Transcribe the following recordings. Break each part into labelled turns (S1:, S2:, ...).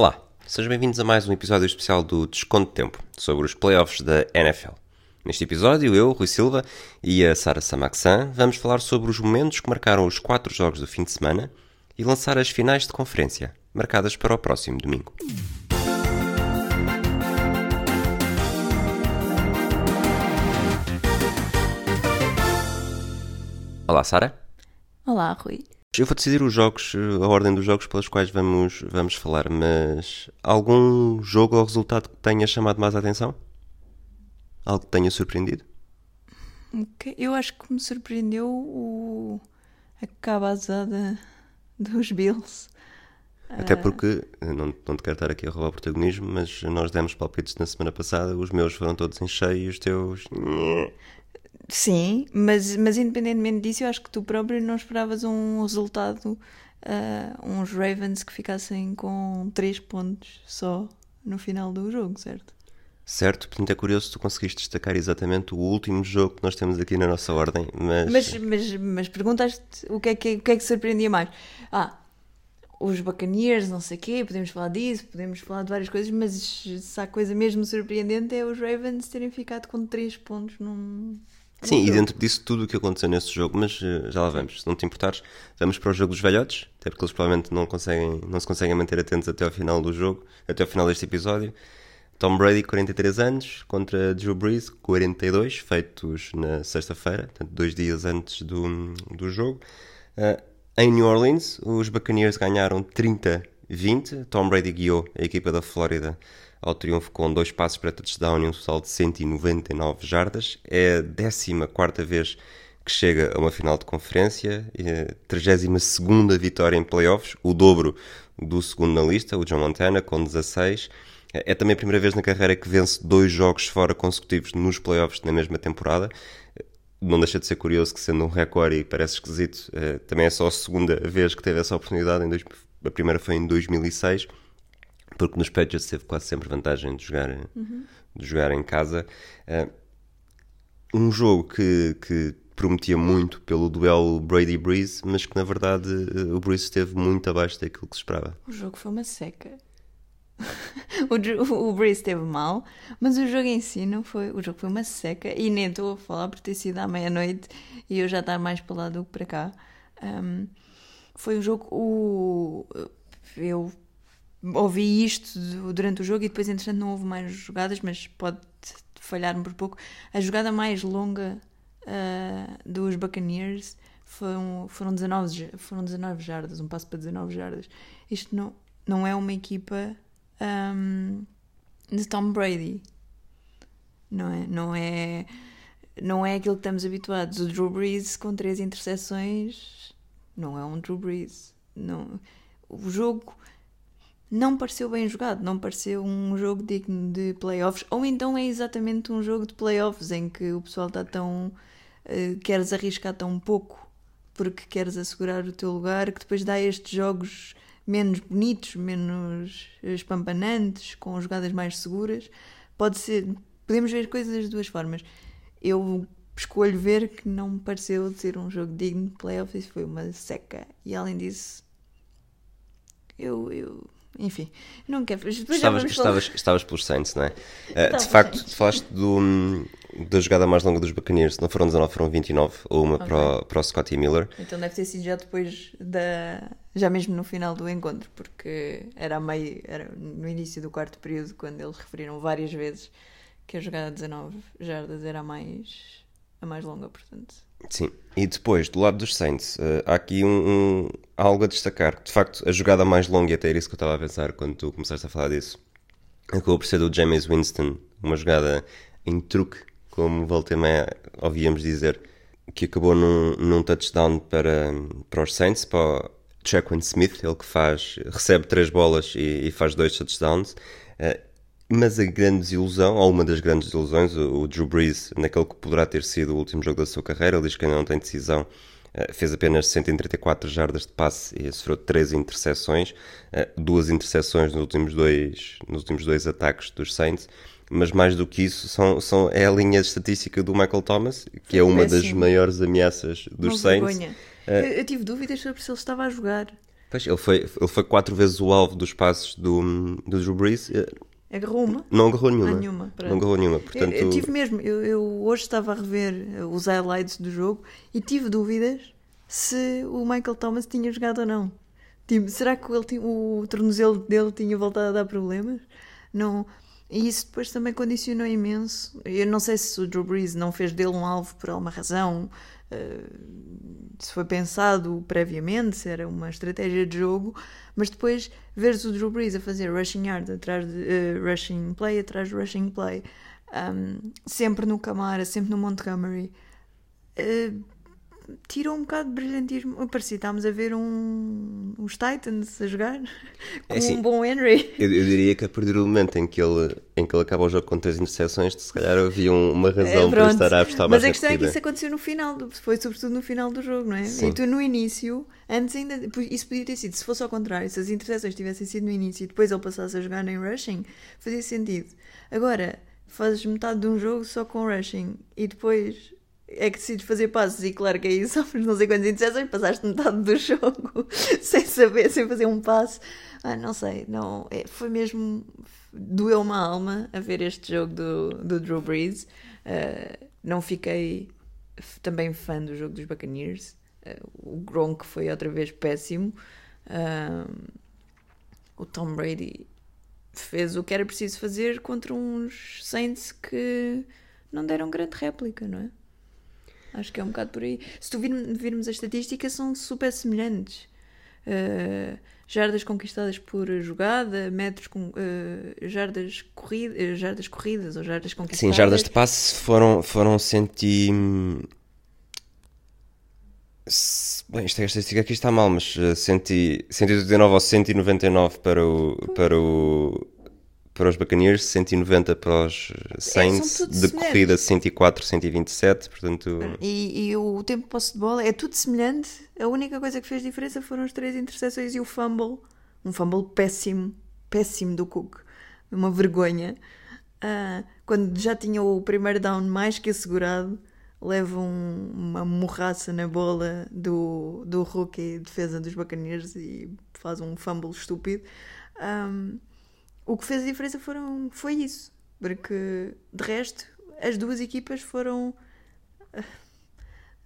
S1: Olá, sejam bem-vindos a mais um episódio especial do Desconto de Tempo sobre os playoffs da NFL. Neste episódio, eu, Rui Silva e a Sara Samaxan vamos falar sobre os momentos que marcaram os quatro jogos do fim de semana e lançar as finais de conferência, marcadas para o próximo domingo. Olá, Sara.
S2: Olá, Rui.
S1: Eu vou decidir os jogos, a ordem dos jogos pelos quais vamos, vamos falar, mas algum jogo ou resultado que tenha chamado mais a atenção? Algo que tenha surpreendido?
S2: Eu acho que me surpreendeu o... a cabazada dos Bills.
S1: Até porque, não, não te quero estar aqui a roubar o protagonismo, mas nós demos palpites na semana passada, os meus foram todos em cheio e os teus.
S2: Sim, mas, mas independentemente disso, eu acho que tu próprio não esperavas um resultado, ah, uns Ravens que ficassem com 3 pontos só no final do jogo, certo?
S1: Certo, portanto é curioso se tu conseguiste destacar exatamente o último jogo que nós temos aqui na nossa ordem, mas.
S2: Mas, mas, mas perguntaste o que, é que, o que é que surpreendia mais? Ah, os Buccaneers, não sei o quê, podemos falar disso, podemos falar de várias coisas, mas se há coisa mesmo surpreendente é os Ravens terem ficado com 3 pontos num.
S1: Sim, e dentro disso tudo o que aconteceu nesse jogo, mas eh, já lá vamos. Se não te importares, vamos para o jogo dos velhotes, até porque eles provavelmente não, conseguem, não se conseguem manter atentos até ao final do jogo, até ao final deste episódio. Tom Brady, 43 anos, contra Drew Brees, 42, feitos na sexta-feira, portanto, dois dias antes do, do jogo. Eh, em New Orleans, os Buccaneers ganharam 30-20. Tom Brady guiou a equipa da Flórida ao triunfo com dois passos para touchdown e um total de 199 jardas. É a 14 vez que chega a uma final de conferência, é a 32 vitória em playoffs, o dobro do segundo na lista, o John Montana, com 16. É também a primeira vez na carreira que vence dois jogos fora consecutivos nos playoffs na mesma temporada. Não deixa de ser curioso que, sendo um recorde e parece esquisito, eh, também é só a segunda vez que teve essa oportunidade. Dois- a primeira foi em 2006, porque nos Patriots teve quase sempre vantagem de jogar, de jogar em casa. Eh, um jogo que, que prometia muito pelo duelo Brady-Breeze, mas que na verdade eh, o Breeze esteve muito abaixo daquilo que se esperava.
S2: O jogo foi uma seca. o, o Breeze esteve mal, mas o jogo em si não foi. O jogo foi uma seca e nem estou a falar por ter sido à meia-noite e eu já estar mais para lá do que para cá. Um, foi um jogo. O, eu ouvi isto du- durante o jogo e depois, entretanto, não houve mais jogadas, mas pode falhar-me por pouco. A jogada mais longa ah, dos Buccaneers foram, foram, 19, ja- foram 19 jardas, um passo para 19 jardas. Isto não, não é uma equipa ahm, de Tom Brady. Não é, não é, não é aquilo que estamos habituados. O Drew Brees com três interseções não é um Drew Brees. Não, o jogo não pareceu bem jogado, não pareceu um jogo digno de playoffs, ou então é exatamente um jogo de playoffs em que o pessoal está tão. eh, queres arriscar tão pouco porque queres assegurar o teu lugar, que depois dá estes jogos menos bonitos, menos espampanantes, com jogadas mais seguras. Pode ser. Podemos ver coisas das duas formas. Eu escolho ver que não me pareceu ser um jogo digno de playoffs, foi uma seca. E além disso, eu. eu enfim, já
S1: Estavas, estavas, estavas pelos Saints, não é?
S2: Estava
S1: de facto,
S2: Saints.
S1: falaste do, da jogada mais longa dos Buccaneers. Não foram 19, foram 29. Ou uma para, o, para o Scotty Miller.
S2: Então deve ter sido já depois da. já mesmo no final do encontro, porque era a meio. era no início do quarto período, quando eles referiram várias vezes que a jogada de 19 jardas era a mais. a mais longa, portanto.
S1: Sim. E depois, do lado dos Saints, eh, há aqui um, um- algo a destacar. De facto, a jogada mais longa, e até era isso que eu estava a pensar quando tu começaste a falar disso, acabou por ser do James Winston. Uma jogada em truque, como volta e ouvíamos dizer, que acabou num, num touchdown para, para os Saints, para o Jaquan Smith, ele que faz, recebe três bolas e, e faz dois touchdowns. Eh, mas a grande desilusão, ou uma das grandes desilusões, o, o Drew Brees, naquele que poderá ter sido o último jogo da sua carreira, ele diz que ainda não tem decisão, eh, fez apenas 134 jardas de passe e sofreu três interseções, eh, duas interseções nos últimos dois, nos últimos dois ataques dos Saints, mas mais do que isso, são, são, é a linha estatística do Michael Thomas, que é uma das maiores ameaças dos
S2: Uma
S1: Saints.
S2: vergonha.
S1: Eh,
S2: Eu, eu tive dúvidas sobre se ele estava a jogar.
S1: Pois, ele foi, ele foi quatro vezes o alvo dos passos do, do Drew Brees.
S2: Agarrou uma?
S1: Não agarrou nenhuma.
S2: Ah, nenhuma,
S1: não agarrou nenhuma.
S2: Eu,
S1: Portanto,
S2: eu tive mesmo, eu, eu hoje estava a rever eh, os highlights do jogo e tive dúvidas se o Michael Thomas tinha jogado ou não. Tipo, será que ele o tornozelo dele tinha voltado a dar problemas? Não. E isso depois também condicionou imenso. Eu não sei se o Drew Brees não fez dele um alvo por alguma razão, eh, se foi pensado previamente, se era uma estratégia de jogo, mas depois veres o Drew Brees a fazer rushing yard atrás de eh, rushing play atrás de rushing play, um, sempre no Camara, sempre no Montgomery, eh, tirou um bocado de brilhantismo. Parecia que estávamos a ver um, uns Titans a jogar com
S1: assim,
S2: um bom Henry.
S1: eu, eu diria que a partir do momento em que ele, em que ele acaba o jogo com três interseções, se calhar havia um- uma razão
S2: É,
S1: para estar a apostar
S2: Mas
S1: mais
S2: a questão é que isso aconteceu no final, foi sobretudo no final do jogo, não é?
S1: Sim.
S2: E tu no início, antes ainda, isso podia ter sido, se fosse ao contrário, se as interseções tivessem sido no início e depois ele passasse a jogar em rushing, fazia sentido. Agora, fazes metade de um jogo só com rushing e depois é que decides fazer passos e claro que aí sofres não sei quantas interseções, passaste metade do jogo sem saber, sem fazer um passo. Ah, não sei, não, é, foi mesmo doeu uma alma a ver este jogo do, do Drew Brees. Uh, não fiquei também fã do jogo dos Buccaneers. Uh, o Gronk foi outra vez péssimo. Um, o Tom Brady fez o que era preciso fazer contra uns Saints que não deram grande réplica, não é? Acho que é um bocado por aí. Se tu vir- virmos as estatísticas, são super semelhantes. Uh, jardas conquistadas por jogada, metros com uh, jardas, corrida, uh, jardas corridas ou jardas conquistadas.
S1: Sim, jardas de passe foram, foram centi... Bem, esta estatística aqui está mal, mas eh, centi... 189 ou 199 para, o, para, o, para os Buccaneers, 190 para os Saints,
S2: tudo
S1: de
S2: semelhantes.
S1: corrida 104, 127, portanto...
S2: E, e o tempo de posse de bola é tudo semelhante. A única coisa que fez diferença foram as três interseções e o fumble. Um fumble péssimo, péssimo do Cook. Uma vergonha. Ah, quando já tinha o primeiro down mais que assegurado, leva um- uma morraça na bola do, do rookie defesa dos Buccaneers e faz um fumble estúpido. Ahm, o que fez a diferença foram, foi isso. Porque, de resto, as duas equipas foram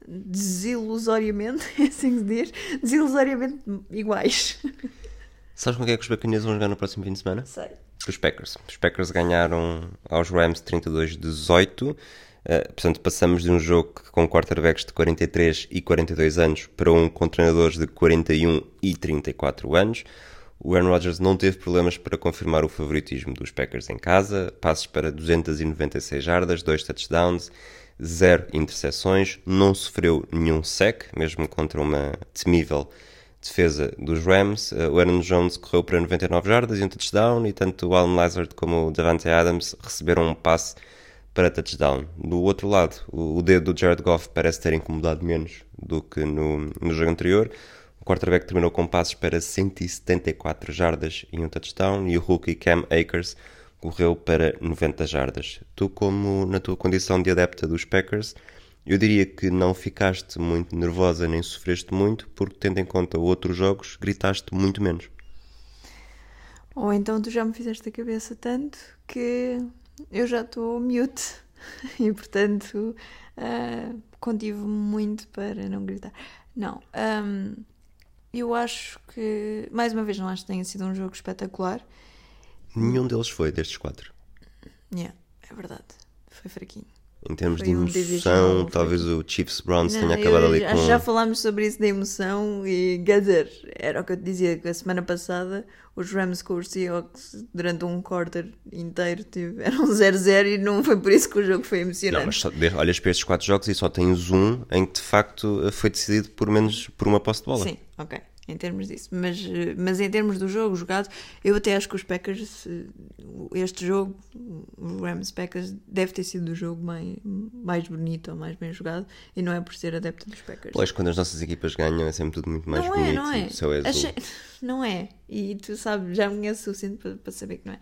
S2: desilusoriamente, é assim que se diz, desilusoriamente iguais.
S1: Sabes com quem é que os Buccaneers vão jogar no próximo fim de semana?
S2: Sei.
S1: Os Packers. Os Packers ganharam aos Rams 32-18. Eh, portanto, passamos de um jogo com quarterbacks de 43 e 42 anos para um com treinadores de 41 e 34 anos. O Aaron Rodgers não teve problemas para confirmar o favoritismo dos Packers em casa. Passos para 296 jardas, 2 touchdowns, 0 interseções. Não sofreu nenhum sec, mesmo contra uma temível defesa dos Rams. Uh, o Aaron Jones correu para 99 jardas e um touchdown, e tanto o Alan Lazard como o Davante Adams receberam um passe para touchdown. Do outro lado, o dedo do Jared Goff parece ter incomodado menos do que no, no jogo anterior. O quarterback terminou com passes para 174 jardas e um touchdown, e o rookie Cam Akers correu para 90 jardas. Tu, como na tua condição de adepta dos Packers, eu diria que não ficaste muito nervosa nem sofreste muito, porque tendo em conta outros jogos, gritaste muito menos.
S2: Ou então tu já me fizeste a cabeça tanto que eu já estou mute e portanto ah, contive-me muito para não gritar. Não, ahm, eu acho que, mais uma vez, não acho que tenha sido um jogo espetacular.
S1: Nenhum deles foi destes quatro.
S2: Yeah, é verdade, foi fraquinho.
S1: Em termos
S2: Foi
S1: de
S2: um
S1: emoção,
S2: foi.
S1: talvez o Chiefs Browns tenha acabado ali com.
S2: já falámos sobre isso da emoção e quer dizer, era o que eu te dizia que a semana passada os Rams com os Seahawks durante um quarter inteiro tiveram 0-0 e não foi por isso que o jogo foi emocionante.
S1: Não, mas só, olhas para estes quatro jogos e só tens um em que de facto foi decidido por menos por uma posse de bola.
S2: Sim, ok, em termos disso. Mas, eh, mas em termos do jogo jogado, eu até acho que os Packers, eh, este jogo, o Rams Packers, deve ter sido o jogo mais, mais bonito ou mais bem jogado e não é por ser adepto dos Packers.
S1: Pois, quando as nossas equipas ganham é sempre tudo muito mais
S2: não
S1: bonito.
S2: é, não é.
S1: é.
S2: Achei- Não é. E tu sabes, já me conheces o suficiente para, para saber que não é.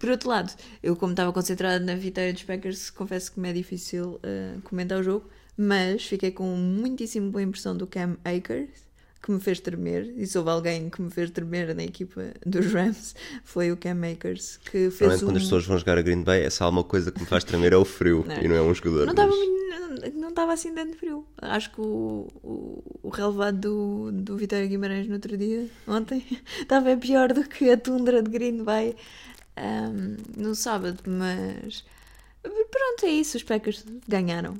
S2: Por outro lado, eu, como estava concentrada na vitória dos Packers, confesso que me é difícil eh, comentar o jogo, mas fiquei com muitíssimo boa impressão do Cam Akers, que me fez tremer, e se houve alguém que me fez tremer na equipa dos Rams, foi o Cam Makers, que fez um...
S1: quando as pessoas vão jogar a Green Bay, essa alguma coisa que me faz tremer é o frio
S2: Não.
S1: e não é um jogador.
S2: Não estava
S1: mas-
S2: não assim tanto frio. Acho que o, o, o relevado do, do Vitória Guimarães no outro dia, ontem, estava pior do que a tundra de Green Bay ahm, no sábado, mas pronto, é isso. Os Packers ganharam.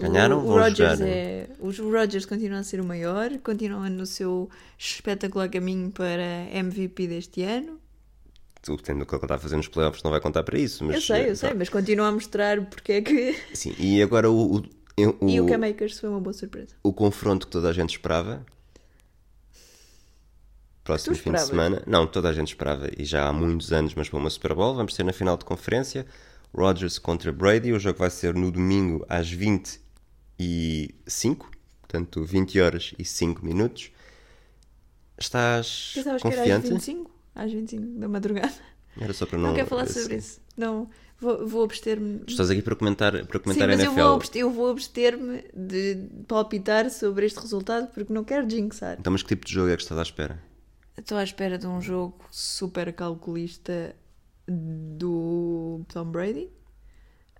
S1: Ganharam,
S2: o, o Rodgers é, os Rodgers continuam a ser o maior, continuam no seu espetacular caminho para MVP deste ano.
S1: O que tem- o que ele está a fazer nos playoffs não vai contar para isso. Mas,
S2: eu sei, eu
S1: eh,
S2: sei, mas continua a mostrar porque é que.
S1: Sim, e agora o, o, o,
S2: E o Cam Makers foi uma boa surpresa.
S1: o confronto que toda a gente esperava. Próximo
S2: Tu
S1: fim de semana. Não, toda a gente esperava e já há muitos anos, mas para uma Super Bowl. Vamos ter na final de conferência Rodgers contra Brady. O jogo vai ser no domingo às 25, portanto 20 horas e 5 minutos. Estás
S2: Pensavas que era às
S1: confiante?
S2: 25? Às 25 da madrugada.
S1: Era só para
S2: Não,
S1: não.
S2: quero falar
S1: assim.
S2: sobre isso. Não, vou, vou abster-me.
S1: Estás aqui para comentar, para
S2: Sim,
S1: comentar
S2: mas
S1: a
S2: eu
S1: NFL.
S2: vou, abster- eu vou abster-me de palpitar sobre este resultado porque não quero jinxar.
S1: Então, mas que tipo de jogo é que estás à espera?
S2: Estou à espera de um jogo super calculista do Tom Brady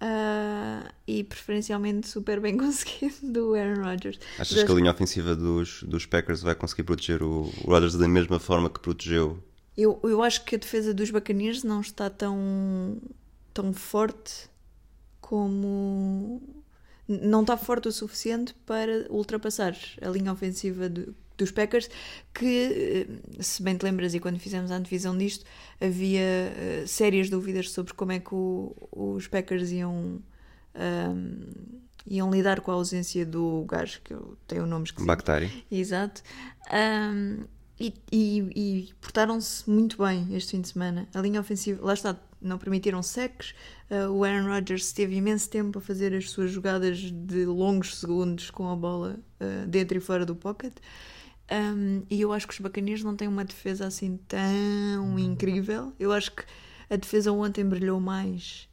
S2: ah, e preferencialmente super bem conseguido do Aaron Rodgers.
S1: Achas
S2: Mas
S1: que a linha ofensiva dos, dos Packers vai conseguir proteger o o Rodgers da mesma forma que protegeu?
S2: Eu, eu acho que a defesa dos Buccaneers não está tão, tão forte como. Não está forte o suficiente para ultrapassar a linha ofensiva do- dos Packers, que, eh, se bem te lembras, e quando fizemos a antevisão disto, havia eh, sérias dúvidas sobre como é que o- os Packers iam. ahm, iam lidar com a ausência do gajo que eu tenho o nome esquecido.
S1: Bactari.
S2: Exato. Ahm, e e- e portaram-se muito bem este fim de semana. A linha ofensiva, lá está, não permitiram secs. Ah, o Aaron Rodgers teve imenso tempo a fazer as suas jogadas de longos segundos com a bola ah, dentro e fora do pocket. Ahm, e eu acho que os Buccaneers não têm uma defesa assim tão incrível. Eu acho que a defesa ontem brilhou mais.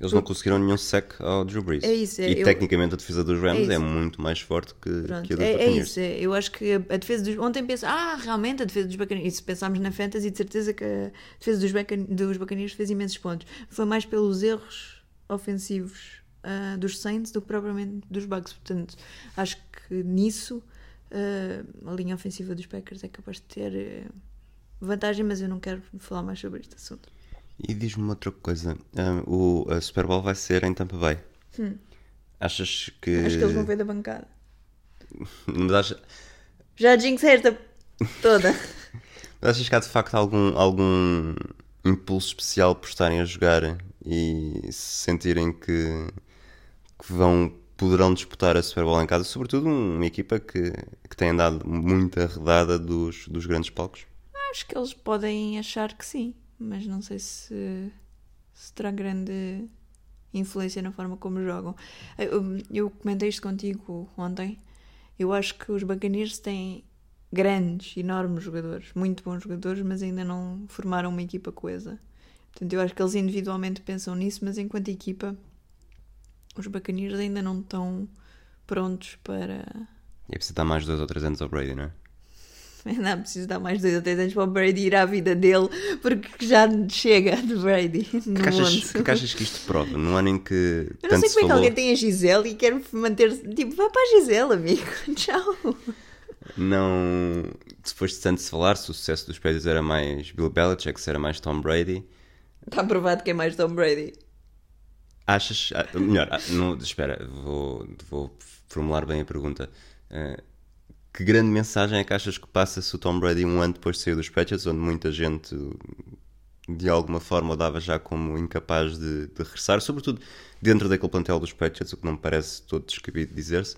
S1: Eles não conseguiram nenhum sec ao Drew Brees.
S2: É isso, é,
S1: e
S2: eu-
S1: tecnicamente a defesa dos Rams
S2: É
S1: é, muito mais forte que,
S2: Pronto,
S1: que a dos
S2: é, é isso. é. Eu acho que a, a defesa dos. Ontem penso, ah, realmente a defesa dos Buccaneers. E se pensarmos na Fantasy, de certeza que a defesa dos, Buccan- dos Buccaneers fez imensos pontos. Foi mais pelos erros ofensivos ah, dos Saints do que propriamente dos Bucks. Portanto, acho que nisso ah, a linha ofensiva dos Packers é capaz de ter eh, vantagem, mas eu não quero falar mais sobre este assunto.
S1: E diz-me outra coisa. ah, o, a Super Bowl vai ser em Tampa Bay. Achas que.
S2: Hum. Acho que eles vão ver da bancada.
S1: Mas achas,
S2: Já jinxei esta toda.
S1: mas achas que há de facto algum, algum impulso especial por estarem a jogar e se sentirem que, que vão poderão disputar a Super Bowl em casa? Sobretudo uma equipa que, que tem andado muito arredada dos, dos grandes palcos.
S2: Acho que eles podem achar que sim, mas não sei se, se terá grande influência na forma como jogam. Eu, eu comentei isto contigo ontem. Eu acho que os Buccaneers têm grandes, enormes jogadores, muito bons jogadores, mas ainda não formaram uma equipa coesa. Portanto, eu acho que eles individualmente pensam nisso, mas enquanto equipa, os Buccaneers ainda não estão prontos para.
S1: E é preciso dar mais dois ou três anos ao Brady, não é?
S2: Ainda preciso dar mais dois ou três anos para o Brady ir à vida dele, porque já chega de Brady
S1: que, achas, que achas que isto prova? Num ano em que
S2: Eu não sei
S1: se
S2: como é que
S1: falou...
S2: alguém tem a Gisele e quer manter-se. Tipo, vai para a Gisele, amigo. Tchau.
S1: Não... Depois de tanto se falar, se o sucesso dos Patriots era mais Bill Belichick, se era mais Tom Brady...
S2: Está provado que é mais Tom Brady.
S1: Achas... ah, Melhor, ah, não, espera, vou, vou formular bem a pergunta. Ah, que grande mensagem é que achas que passa se o Tom Brady um ano depois de sair dos Patriots, onde muita gente de alguma forma o dava já como incapaz de, de regressar, sobretudo dentro daquele plantel dos Patriots, o que não me parece todo descabido dizer-se.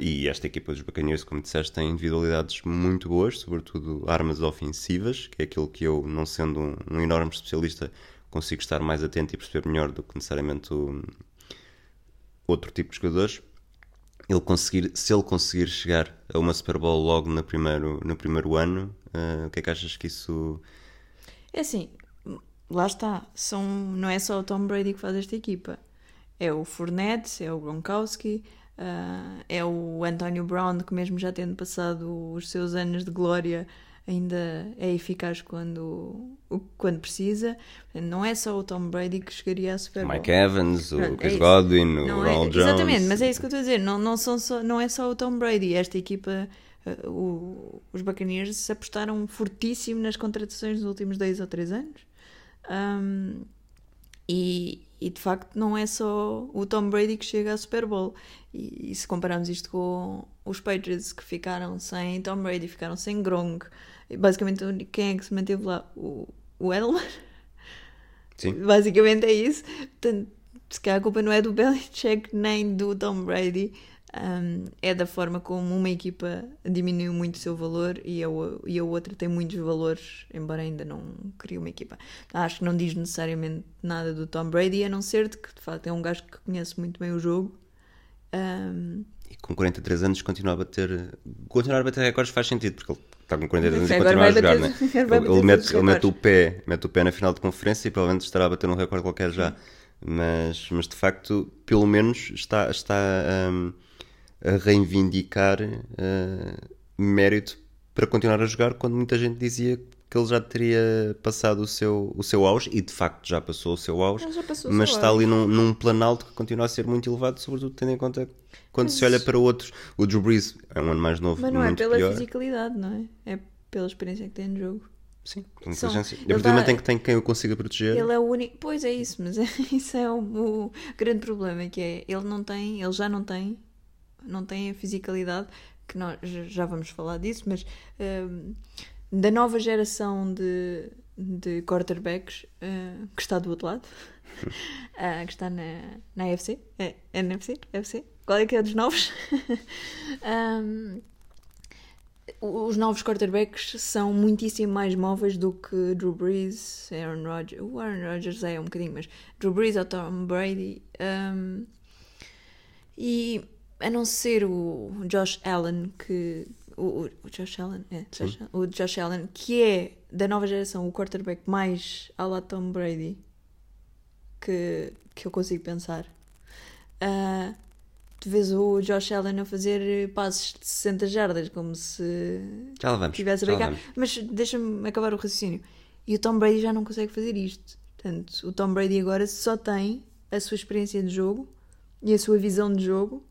S1: E esta equipa dos Buccaneers, como disseste, tem individualidades muito boas, sobretudo armas ofensivas, que é aquilo que eu, não sendo um, um enorme especialista, consigo estar mais atento e perceber melhor do que necessariamente o, outro tipo de jogadores. Ele conseguir, se ele conseguir chegar a uma Super Bowl logo no primeiro, no primeiro ano, ah, o que é que achas que isso.
S2: É assim, lá está. São, não é só o Tom Brady que faz esta equipa. É o Fournette, é o Gronkowski, Uh, é o Antonio Brown que, mesmo já tendo passado os seus anos de glória, ainda é eficaz quando, quando precisa. Não é só o Tom Brady que chegaria a Super Bowl.
S1: Mike Evans, o Chris
S2: é
S1: Godwin, o
S2: Não
S1: Ronald
S2: é,
S1: Jones.
S2: Exatamente, mas é isso que eu estou a dizer. Não, não, são só, não é só o Tom Brady. Esta equipa, uh, o- os Buccaneers, apostaram fortíssimo nas contratações nos últimos dois ou três anos. Um, e, e de facto não é só o Tom Brady que chega à Super Bowl. E, e se compararmos isto com os Patriots que ficaram sem Tom Brady, ficaram sem Gronk, basicamente quem é que se manteve lá? O, o Edelman?
S1: Sim.
S2: Basicamente é isso. Portanto, se calhar a culpa não é do Belichick nem do Tom Brady. um, é da forma como uma equipa diminuiu muito o seu valor e a, e a outra tem muitos valores, embora ainda não crie uma equipa. Acho que não diz necessariamente nada do Tom Brady, a não ser de que de facto é um gajo que conhece muito bem o jogo. Um,
S1: E com 43 anos continua a bater. Continuar a bater recordes faz sentido, porque ele está com 43 anos e continua a jogar, né? Ele, mete, ele mete o pé, mete o pé na final de conferência e provavelmente estará a bater um recorde qualquer já. Mas, mas de facto, pelo menos está, está hum, a reivindicar uh, mérito para continuar a jogar quando muita gente dizia que ele já teria passado o seu, o seu auge e de facto já passou o seu auge,
S2: passou o
S1: mas
S2: seu
S1: está
S2: auge.
S1: ali num, num planalto que continua a ser muito elevado, sobretudo tendo em conta quando
S2: Mas-
S1: se olha para outros. O Drew Brees é um ano mais novo,
S2: mas não é pela
S1: pior.
S2: fisicalidade, não é? É pela experiência que tem no jogo.
S1: Sim, com
S2: São-
S1: inteligência. E a partir do momento
S2: dá-
S1: em que tem quem o consiga proteger,
S2: Ele é o único. Pois é isso, mas isso é o, o grande problema, que é ele não tem, ele já não tem, não tem a fisicalidade, que nós já- vamos falar disso, mas hum, da nova geração de, de quarterbacks uh, que está do outro lado, uh, que está na, na AFC, é, NFC, FC, qual é que é dos novos? Hum, os novos quarterbacks são muitíssimo mais móveis do que Drew Brees, Aaron Rodgers. O Aaron Rodgers é um bocadinho, mas Drew Brees ou Tom Brady. um, e a não ser o Josh Allen, que. O, o- Josh Allen, é, Josh- o Josh Allen, que é da nova geração o quarterback mais à la Tom Brady que, que eu consigo pensar. Ah, tu vês o Josh Allen a fazer passos de 60 jardas, como se
S1: já vamos.
S2: estivesse a brincar. Mas deixa-me acabar o raciocínio. E o Tom Brady já não consegue fazer isto. Portanto, o Tom Brady agora só tem a sua experiência de jogo e a sua visão de jogo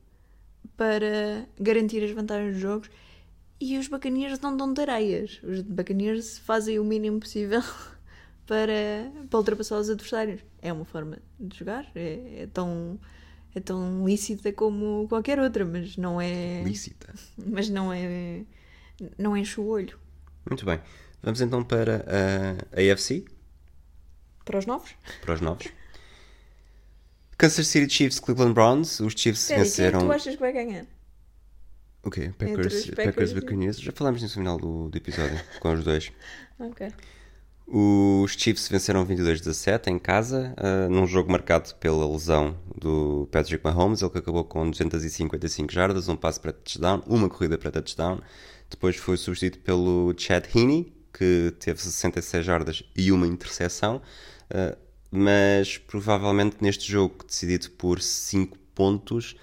S2: para garantir as vantagens dos jogos. E os Buccaneers não dão tareias. Os Buccaneers fazem o mínimo possível para, para ultrapassar os adversários. É uma forma de jogar, é, é tão, é tão lícita como qualquer outra, mas não é.
S1: Lícita.
S2: Mas não é. Não enche o olho.
S1: Muito bem. Vamos então para a AFC,
S2: Para os novos?
S1: para os novos. Kansas City Chiefs, Cleveland Browns. Os Chiefs
S2: Espera, e quem é que
S1: venceram.
S2: tu achas que vai ganhar?
S1: O Packers, Packers,
S2: Packers
S1: Buccaneers. Já falámos nisso no final do, do episódio, com os dois.
S2: Ok.
S1: Os Chiefs venceram 22-17 em casa, ah, num jogo marcado pela lesão do Patrick Mahomes, ele que acabou com 255 jardas, um passe para touchdown, uma corrida para touchdown. Depois foi substituído pelo Chad Heaney, que teve 66 jardas e uma interseção. Ah, mas provavelmente neste jogo decidido por 5 pontos,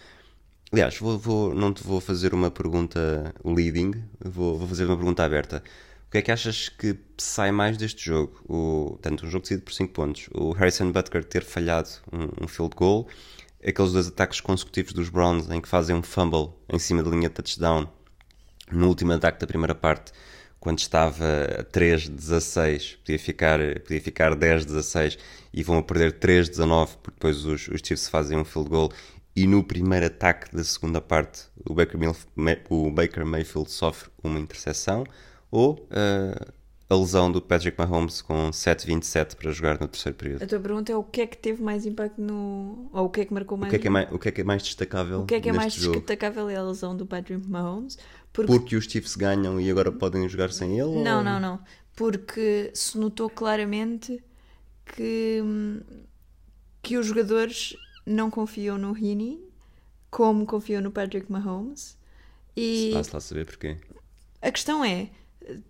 S1: Aliás, vou, vou- não te vou fazer uma pergunta leading, vou, vou fazer uma pergunta aberta. O que é que achas que sai mais deste jogo? O, tanto um jogo decidido por 5 pontos, o Harrison Butker ter falhado um, um field goal, aqueles dois ataques consecutivos dos Browns em que fazem um fumble em cima da linha de touchdown no último ataque da primeira parte, quando estava a 3-16, podia ficar, podia ficar 10-16 e vão a perder 3-19 porque depois os, os Chiefs fazem um field goal e no primeiro ataque da segunda parte o Baker, o Baker Mayfield sofre uma interseção ou ah, a lesão do Patrick Mahomes com 7-27 para jogar no terceiro período.
S2: A tua pergunta é o que é que teve mais impacto no. Ou o que é que marcou
S1: O
S2: mais.
S1: que é que é mais, o que é, que é mais destacável
S2: o que é que é mais
S1: jogo?
S2: destacável é a lesão do Patrick Mahomes. Porque...
S1: Porque os Chiefs ganham e agora podem jogar sem ele?
S2: Não,
S1: ou-
S2: não, não. Porque se notou claramente que, que os jogadores não confiam no Heaney como confiam no Patrick Mahomes. E
S1: Passa lá a saber porquê.
S2: a questão é: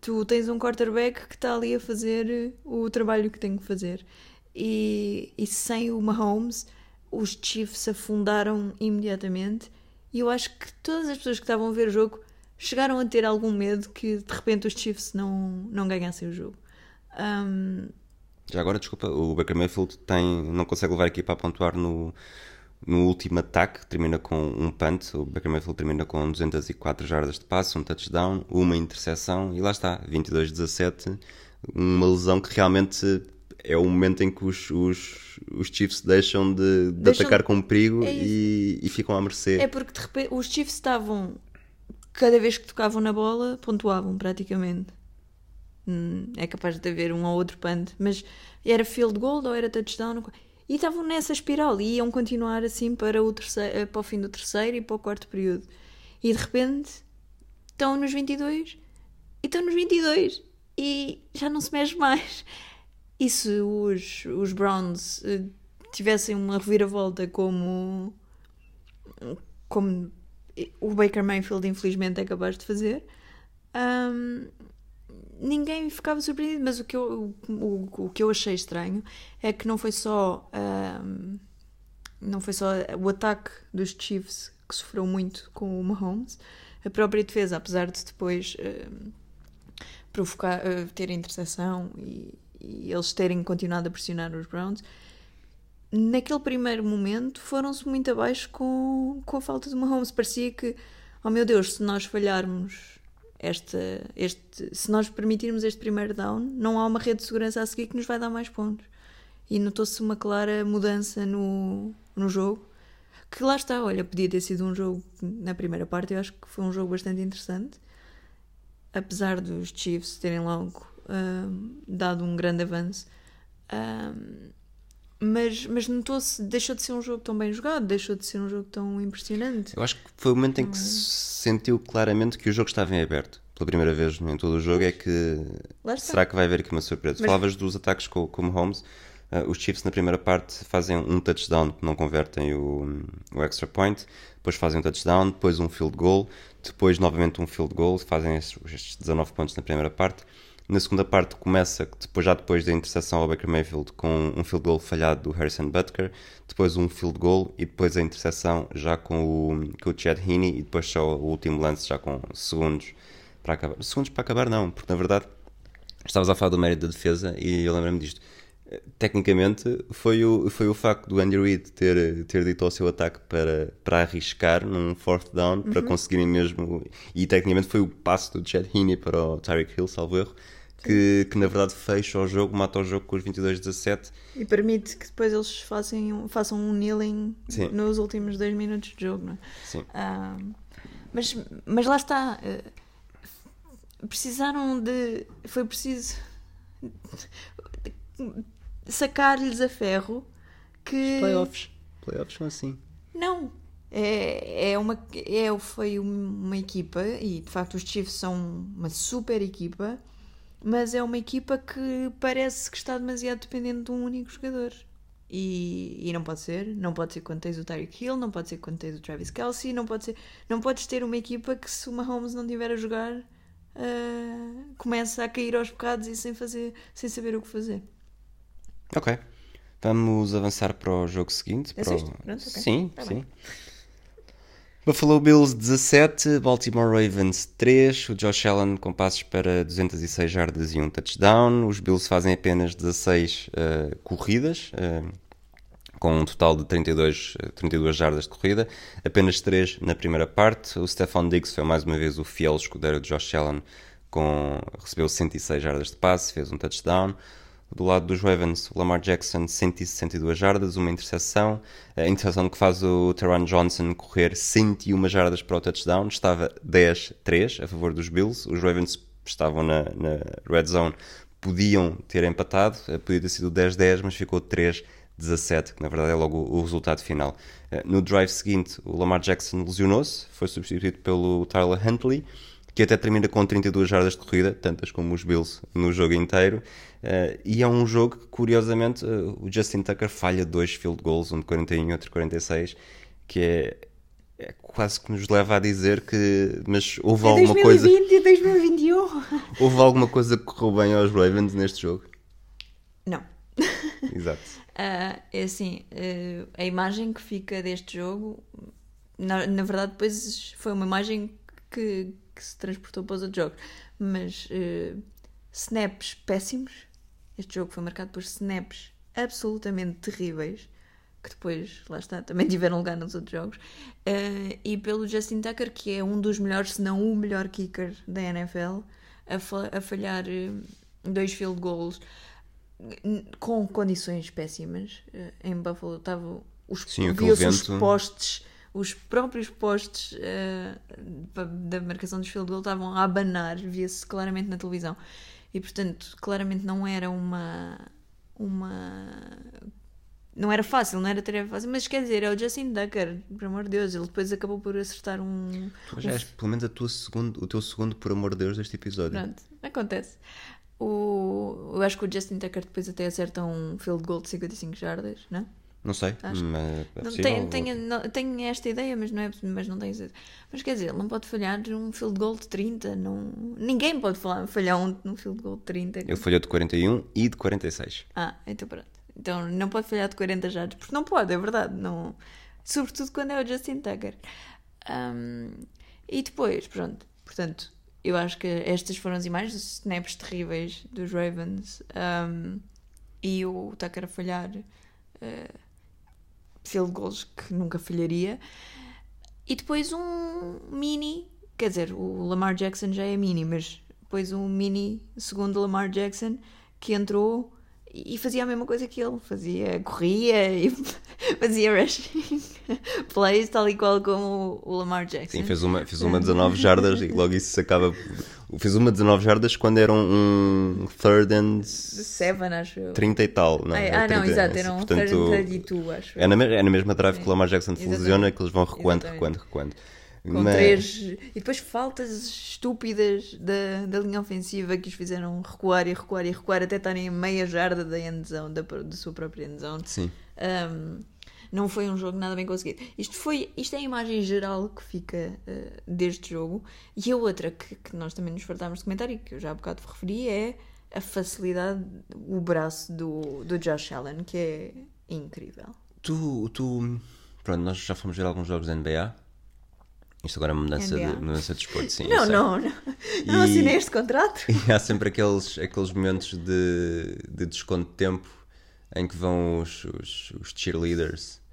S2: tu tens um quarterback que está ali a fazer o trabalho que tem que fazer. E, e sem o Mahomes, os Chiefs afundaram imediatamente. E eu acho que todas as pessoas que estavam a ver o jogo chegaram a ter algum medo que de repente os Chiefs não, não ganhassem o jogo. Um,
S1: Já agora, desculpa, o Baker Mayfield tem, não consegue levar a equipa a pontuar no, no último ataque, termina com um punt. O Baker Mayfield termina com 204 jardas de passe, um touchdown, uma interseção e lá está, 22-17. Uma lesão que realmente é o momento em que os, os, os Chiefs deixam de, de
S2: Deixam-
S1: atacar com perigo
S2: É
S1: e, e ficam à mercê.
S2: É porque de repente os Chiefs estavam, cada vez que tocavam na bola, pontuavam praticamente. Hum, É capaz de haver um ou outro punt, mas era field goal ou era touchdown. E estavam nessa espiral e iam continuar assim para o, terceiro, eh, para o fim do terceiro e para o quarto período. E de repente estão nos 22 e estão nos 22 e já não se mexe mais. E se os, os Browns eh, tivessem uma reviravolta como como o Baker Mayfield infelizmente é capaz de fazer, hum, ninguém ficava surpreendido. Mas o que, eu, o, o que eu achei estranho é que não foi só hum, não foi só o ataque dos Chiefs que sofreu muito com o Mahomes, a própria defesa, apesar de depois hum, provocar, eh, ter interseção e, e eles terem continuado a pressionar os Browns, naquele primeiro momento foram-se muito abaixo com, com a falta de Mahomes. Parecia que, oh meu Deus, se nós falharmos esta, este, se nós permitirmos este primeiro down, não há uma rede de segurança a seguir que nos vai dar mais pontos. E notou-se uma clara mudança no, no jogo. Que lá está, olha, podia ter sido um jogo na primeira parte, eu acho que foi um jogo bastante interessante. Apesar dos Chiefs terem logo hum, dado um grande avanço. Hum, mas, mas notou-se, deixou de ser um jogo tão bem jogado, deixou de ser um jogo tão impressionante.
S1: Eu acho que foi o momento em que se sentiu claramente que o jogo estava em aberto. Pela primeira vez em todo o jogo é que será que vai haver aqui uma surpresa?
S2: Mas-
S1: Falavas dos ataques com, com o Mahomes. Uh, os Chiefs na primeira parte fazem um touchdown, não convertem o, o extra point, depois fazem um touchdown, depois um field goal, depois novamente um field goal, fazem estes, estes 19 pontos na primeira parte. Na segunda parte começa, depois, já depois da interseção ao Baker Mayfield, com um field goal falhado do Harrison Butker, depois um field goal e depois a interseção já com o, com o Chad Heaney e depois só o último lance já com segundos para acabar. Segundos para acabar não, porque na verdade estavas a falar do mérito da defesa e eu lembro-me disto. Tecnicamente, foi o, foi o facto do Andy Reid ter, ter dito ao seu ataque para, para arriscar num fourth down, para conseguirem mesmo. E tecnicamente foi o passo do Chad Heaney para o Tyreek Hill, salvo erro, que, que na verdade fecha o jogo, mata o jogo com os 22-17.
S2: E permite que depois eles façam, um- façam um kneeling
S1: Sim.
S2: nos últimos dois minutos de jogo, não é?
S1: Sim.
S2: Ah, mas, mas lá está. eh, Precisaram de. Foi preciso sacar-lhes a ferro que.
S1: Playoffs. Playoffs são assim.
S2: Não. É, é uma, é, foi uma equipa, e de facto os Chiefs são uma super equipa, mas é uma equipa que parece que está demasiado dependente de um único jogador. E, e não pode ser. Não pode ser quando tens o Tyreek Hill, não pode ser quando tens o Travis Kelsey, não pode ser. Não podes ter uma equipa que se o Mahomes não estiver a jogar ah, começa a cair aos bocados e sem fazer, sem saber o que fazer.
S1: Ok. Vamos avançar para o jogo seguinte. Para o-?
S2: Pronto, ok.
S1: Sim,
S2: Tá
S1: sim.
S2: bem.
S1: Buffalo Bills 17, Baltimore Ravens 3, o Josh Allen com passos para 206 jardas e um touchdown. Os Bills fazem apenas 16 eh, corridas, eh, com um total de 32, eh, 32 jardas de corrida, apenas 3 na primeira parte. O Stephon Diggs foi mais uma vez o fiel escudeiro de Josh Allen, com, recebeu 106 jardas de passe, fez um touchdown. Do lado dos Ravens, o Lamar Jackson 162 jardas, uma interseção. A interseção que faz o Teron Johnson correr 101 jardas para o touchdown. Estava 10-3 a favor dos Bills. Os Ravens estavam na, na red zone, podiam ter empatado. eh, Podia ter sido 10-10, mas ficou 3-17, que na verdade é logo o resultado final. Eh, No drive seguinte, o Lamar Jackson lesionou-se, foi substituído pelo Tyler Huntley que até termina com 32 jardas de corrida, tantas como os Bills no jogo inteiro. Eh, e é um jogo que, curiosamente, eh, o Justin Tucker falha dois field goals, um de 41 e outro de 46, que é, é quase que nos leva a dizer que. Mas houve alguma coisa.
S2: e 2021.
S1: Houve alguma coisa que correu bem aos Ravens neste jogo?
S2: Não.
S1: Exato.
S2: Ah, é assim, a imagem que fica deste jogo na, na verdade, depois foi uma imagem que, que se transportou para os outros jogos. Mas uh, snaps péssimos. Este jogo foi marcado por snaps absolutamente terríveis. Que depois, lá está, também tiveram lugar nos outros jogos. Uh, e pelo Justin Tucker, que é um dos melhores, se não o melhor kicker da NFL, a, fa a falhar uh, dois field goals com condições péssimas. em Buffalo estavam os,
S1: Sim,
S2: os postes os próprios postes uh, da marcação dos field goal estavam a abanar, via-se claramente na televisão. E portanto, claramente não era uma. uma não era fácil, não era tarefa fácil, mas quer dizer, é o Justin Tucker, por amor de Deus, ele depois acabou por acertar um.
S1: Já és pelo menos a tua segundo, o teu segundo, por amor de Deus, deste episódio.
S2: Pronto, acontece. O, eu acho que o Justin Tucker depois até acerta um field goal de 55 jardas, não é?
S1: Não sei, Acho. mas é
S2: não, tenho, tenho, não, tenho, esta ideia, mas não, é, mas não tenho certeza. Mas quer dizer, ele não pode falhar um field goal de 30. Não, ninguém pode falhar, falhar um, um field goal de 30.
S1: Ele falhou de 41 e de 46.
S2: Ah, então pronto. Então não pode falhar de 40 jardas, porque não pode, é verdade. Não, sobretudo quando é o Justin Tucker. Um, e depois, pronto, portanto, eu acho que estas foram as imagens, os snaps terríveis dos Ravens um, e o Tucker a falhar. Uh, field goals que nunca falharia. E depois um mini, quer dizer, o Lamar Jackson já é mini, mas depois um mini segundo Lamar Jackson que entrou e fazia a mesma coisa que ele, fazia, corria e fazia rushing plays, tal e qual como o Lamar Jackson.
S1: Sim, fez uma, fez uma 19 jardas e logo isso se acaba. Fez uma 19 jardas quando era um third and.
S2: Seven, acho eu.
S1: 30 e tal.
S2: Não, ah, ah não, exato, era um portanto, third and 32, acho.
S1: É na, é na mesma drive que o Lamar Jackson se lesiona que eles vão recuando, recuando, recuando
S2: com Mas... três. E depois faltas estúpidas da, da linha ofensiva que os fizeram recuar e recuar e recuar até estarem em meia jarda da endzone, da, da sua própria endzone.
S1: Sim.
S2: Um, não foi um jogo nada bem conseguido. Isto, foi, isto é a imagem geral que fica uh, deste jogo. E a outra que, que nós também nos fartámos de comentar e que eu já há bocado referi é a facilidade, o braço do, do Josh Allen, que é incrível.
S1: Tu, tu. Pronto, nós já fomos ver alguns jogos da NBA isto agora é uma mudança, de, mudança de desporto, sim.
S2: Não, não, não. Não assinei este contrato.
S1: E há sempre aqueles, aqueles momentos de, de desconto de tempo em que vão os, os, os cheerleaders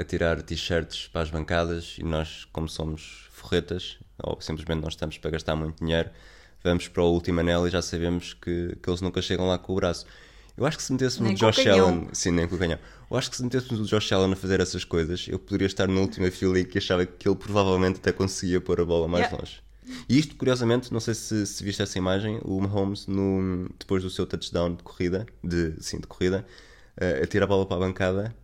S1: a tirar t-shirts para as bancadas e nós, como somos forretas, ou simplesmente não estamos para gastar muito dinheiro, vamos para o último anel e já sabemos que, que eles nunca chegam lá com o braço. Eu acho que se metêssemos no Josh Allen. Sim, nem com o canhão. Eu acho que se metêssemos o Josh Allen a fazer essas coisas, eu poderia estar na última fila e que achava que ele provavelmente até conseguia pôr a bola mais yeah. longe. E isto, curiosamente, não sei se, se viste essa imagem, o Mahomes, no, depois do seu touchdown de corrida, de, sim, de corrida, uh, atira a bola para a bancada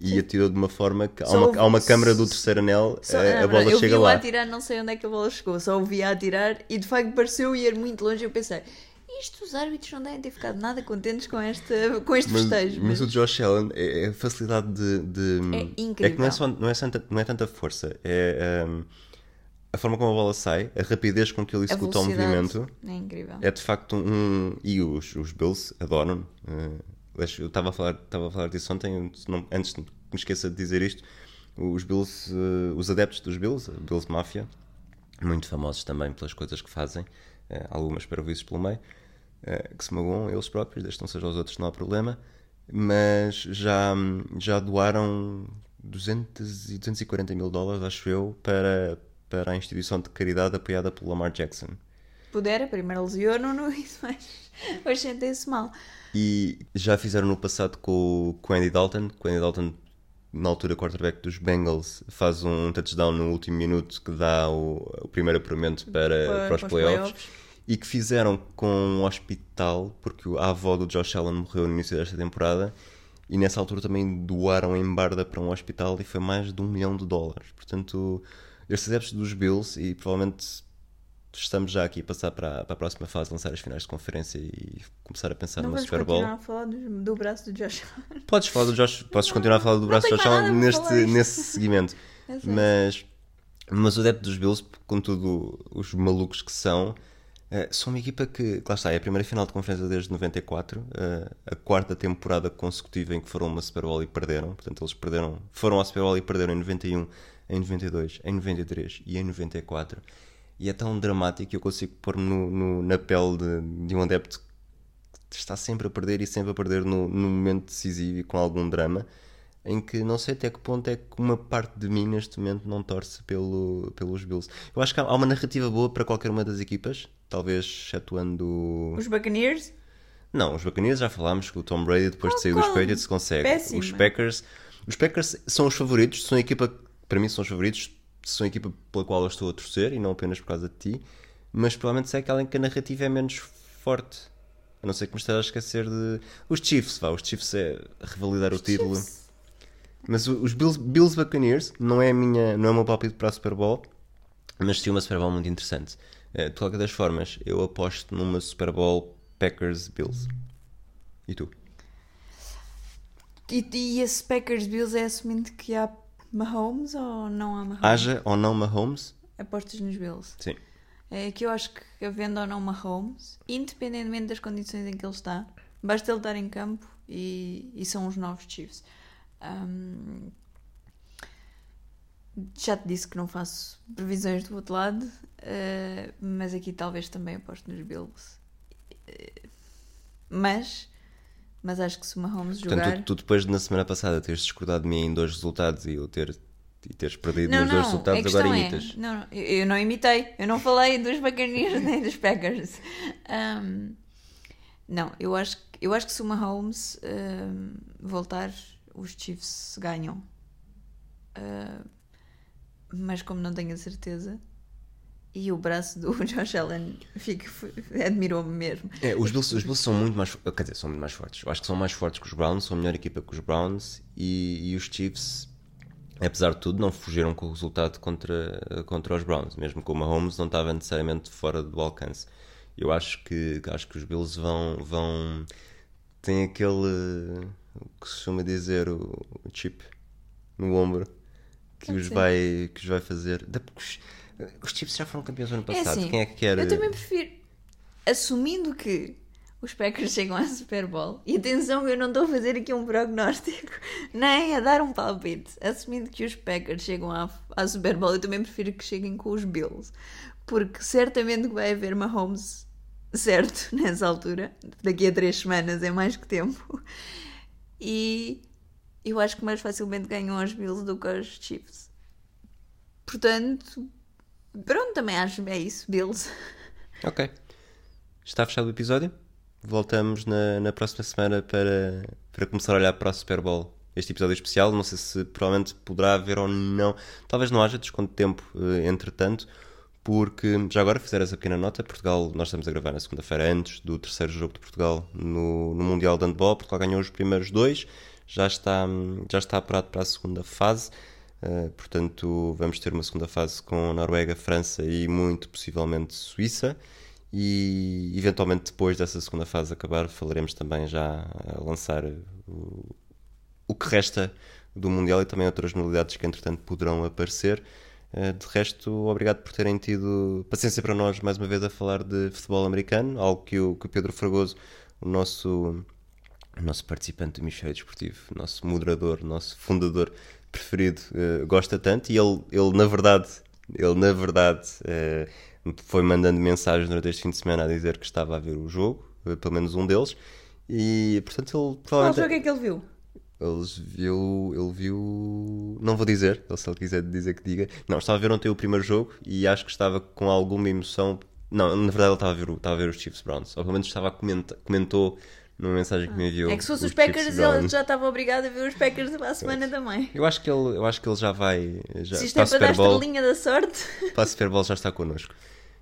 S1: e atirou de uma forma que há uma, há uma câmara do terceiro anel, só, a, eh, a bola
S2: não,
S1: chega lá.
S2: Eu vi a atirar, não sei onde é que a bola chegou, só ouvi a atirar e de facto pareceu ir muito longe e eu pensei, isto os árbitros não devem ter ficado nada contentes com, esta, com este
S1: mas,
S2: festejo.
S1: Mas, mas, o Josh Allen, é, é a facilidade de. de
S2: é incrível. É
S1: que não é, só, não é, tanta, não é tanta força, é um, a forma como a bola sai, a rapidez com que ele executa o movimento.
S2: É incrível.
S1: É de facto um. E os, os Bills adoram. Uh, eu estava a, falar, estava a falar disso ontem, não, antes que me esqueça de dizer isto. Os Bills, uh, os adeptos dos Bills, Bills Mafia, muito famosos também pelas coisas que fazem, uh, algumas parvoíces pelo meio uh, que se magoam eles próprios, desde não sejam os outros, não há problema, mas já, já doaram 200 e 240 mil dólares, acho eu, para, para a instituição de caridade apoiada pelo Lamar Jackson.
S2: Pudera, primeiro lesionou-no e depois, depois sentem-se mal.
S1: E já fizeram no passado com, com o Andy Dalton, com o Andy Dalton na altura quarterback dos Bengals faz um touchdown no último minuto que dá o, o primeiro apuramento para, para, para os playoffs. playoffs e que fizeram com um hospital, porque a avó do Josh Allen morreu no início desta temporada, e nessa altura também doaram em Barda para um hospital e foi mais de um milhão de dólares. Portanto, estes adeptos dos Bills, e provavelmente estamos já aqui a passar para, para a próxima fase, lançar as finais de conferência e começar a pensar
S2: não
S1: no Super Bowl.
S2: Não a falar do, do, braço do Josh Allen.
S1: Podes falar do Josh, podes continuar a falar do braço do Josh Allen neste, nesse segmento. mas, mas o adepto dos Bills, com tudo os malucos que são, Uh, são uma equipa que, lá está, é a primeira final de conferência desde 94, uh, a quarta temporada consecutiva em que foram uma Super Bowl e perderam. Portanto, eles perderam, foram à Super Bowl e perderam em 91, em 92, em 93 e em 94. E é tão dramático que eu consigo pôr-me na pele de, de, um adepto que está sempre a perder e sempre a perder no, no momento decisivo e com algum drama em que não sei até que ponto é que uma parte de mim neste momento não torce pelo, pelos Bills. Eu acho que há uma narrativa boa para qualquer uma das equipas, talvez excetuando.
S2: Os Buccaneers?
S1: Não, os Buccaneers já falámos que o Tom Brady depois oh, de sair dos Patriots consegue. Péssima. Os Packers, os Packers são os favoritos, são a equipa, para mim são os favoritos, são a equipa pela qual eu estou a torcer e não apenas por causa de ti, mas provavelmente é aquela em que a narrativa é menos forte. A não ser que me esteja a esquecer de. Os Chiefs, vá, os Chiefs é revalidar os o título. Chiefs mas os Bills, Bills Buccaneers não é, a minha, não é o meu palpite para a Super Bowl, mas sim uma Super Bowl muito interessante. Uh, de qualquer das formas, eu aposto numa Super Bowl Packers Bills. E tu?
S2: E, e esse Packers Bills é assumindo que há Mahomes ou não há Mahomes?
S1: Haja ou não Mahomes?
S2: Apostas nos Bills.
S1: Sim.
S2: É que eu acho que havendo ou não Mahomes, independentemente das condições em que ele está, basta ele estar em campo e, e são os novos Chiefs. Um, já te disse que não faço previsões do outro lado, uh, mas aqui talvez também aposto nos Bills. Uh, mas, mas acho que se o Mahomes jogar...
S1: Portanto, tu, tu, depois na semana passada teres discordado de mim em dois resultados e eu ter e teres perdido não, nos não, dois resultados, agora é, imitas.
S2: Não, não, eu não imitei, eu não falei dos Buccaneers nem dos Packers. Um, não, eu acho, eu acho que se o Mahomes um, voltar os Chiefs ganham. Uh, mas como não tenho a certeza, e o braço do Josh Allen admirou-me mesmo.
S1: É, os Bills, os Bills são muito mais quer dizer, são muito mais fortes. Eu acho que são mais fortes que os Browns, são a melhor equipa que os Browns e, e os Chiefs, apesar de tudo, não fugiram com o resultado contra, contra os Browns, mesmo que o Mahomes não estava necessariamente fora do alcance. Eu acho que acho que os Bills vão vão têm aquele o que se chama dizer o, o chip no ombro que os, vai, que os vai fazer. Os chips já foram campeões no ano é passado. É assim, Quem é que quer?
S2: Eu também prefiro, assumindo que os Packers chegam à Super Bowl, e atenção, eu não estou a fazer aqui um prognóstico, nem a dar um palpite. Assumindo que os Packers chegam à, à Super Bowl, eu também prefiro que cheguem com os Bills, porque certamente vai haver Mahomes certo nessa altura, daqui a três semanas é mais que tempo e eu acho que mais facilmente ganham os Bills do que os Chiefs. Portanto, pronto, também acho é isso, Bills.
S1: Ok. Está fechado o episódio. Voltamos na, na próxima semana para, para começar a olhar para o Super Bowl. Este episódio especial, não sei se provavelmente poderá haver ou não. Talvez não haja desconto de tempo, eh, entretanto porque já agora fizeram essa pequena nota, Portugal, nós estamos a gravar na segunda-feira antes do terceiro jogo de Portugal no, no Mundial de Handball, Portugal ganhou os primeiros dois, já está, já está apurado para a segunda fase, uh, portanto vamos ter uma segunda fase com Noruega, França e muito possivelmente Suíça, e eventualmente depois dessa segunda fase acabar falaremos também já a lançar o, o que resta do Mundial e também outras novidades que entretanto poderão aparecer. Eh, de resto, obrigado por terem tido paciência para nós mais uma vez a falar de futebol americano, algo que o, que o Pedro Fragoso, o nosso, nosso participante do Hemisfério Desportivo, nosso moderador, nosso fundador preferido, uh, gosta tanto. E ele, ele, na verdade, ele, na verdade, uh, foi mandando mensagens durante este fim de semana a dizer que estava a ver o jogo, pelo menos um deles. E portanto ele
S2: provavelmente. Qual jogo é que ele viu?
S1: Eles viu, ele viu. Não vou dizer, ele se ele quiser dizer que diga. Não, estava a ver ontem o primeiro jogo e acho que estava com alguma emoção. Não, na verdade ele estava a ver, estava a ver os Chiefs Browns. Ou pelo menos estava a comentar, comentou numa mensagem que me enviou.
S2: É que se fosse os, Packers, ele já estava obrigado a ver os Packers para a semana também.
S1: Eu acho que ele, eu acho que ele já vai. Já,
S2: se isto é para, dar Bowl, estrelinha da sorte.
S1: Para a Super Bowl já está connosco.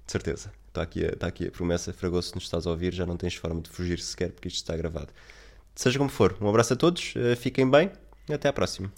S1: De certeza. Está aqui, a, está aqui a promessa. Fragoso, se nos estás a ouvir, já não tens forma de fugir sequer porque isto está gravado. Seja como for, um abraço a todos, eh, fiquem bem e até à próxima.